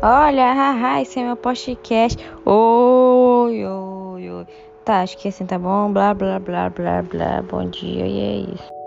Olha, haha, esse é meu podcast. Oi, oi, oi. Tá, acho que assim tá bom. Blá, blá, blá, blá, blá. Bom dia e é isso.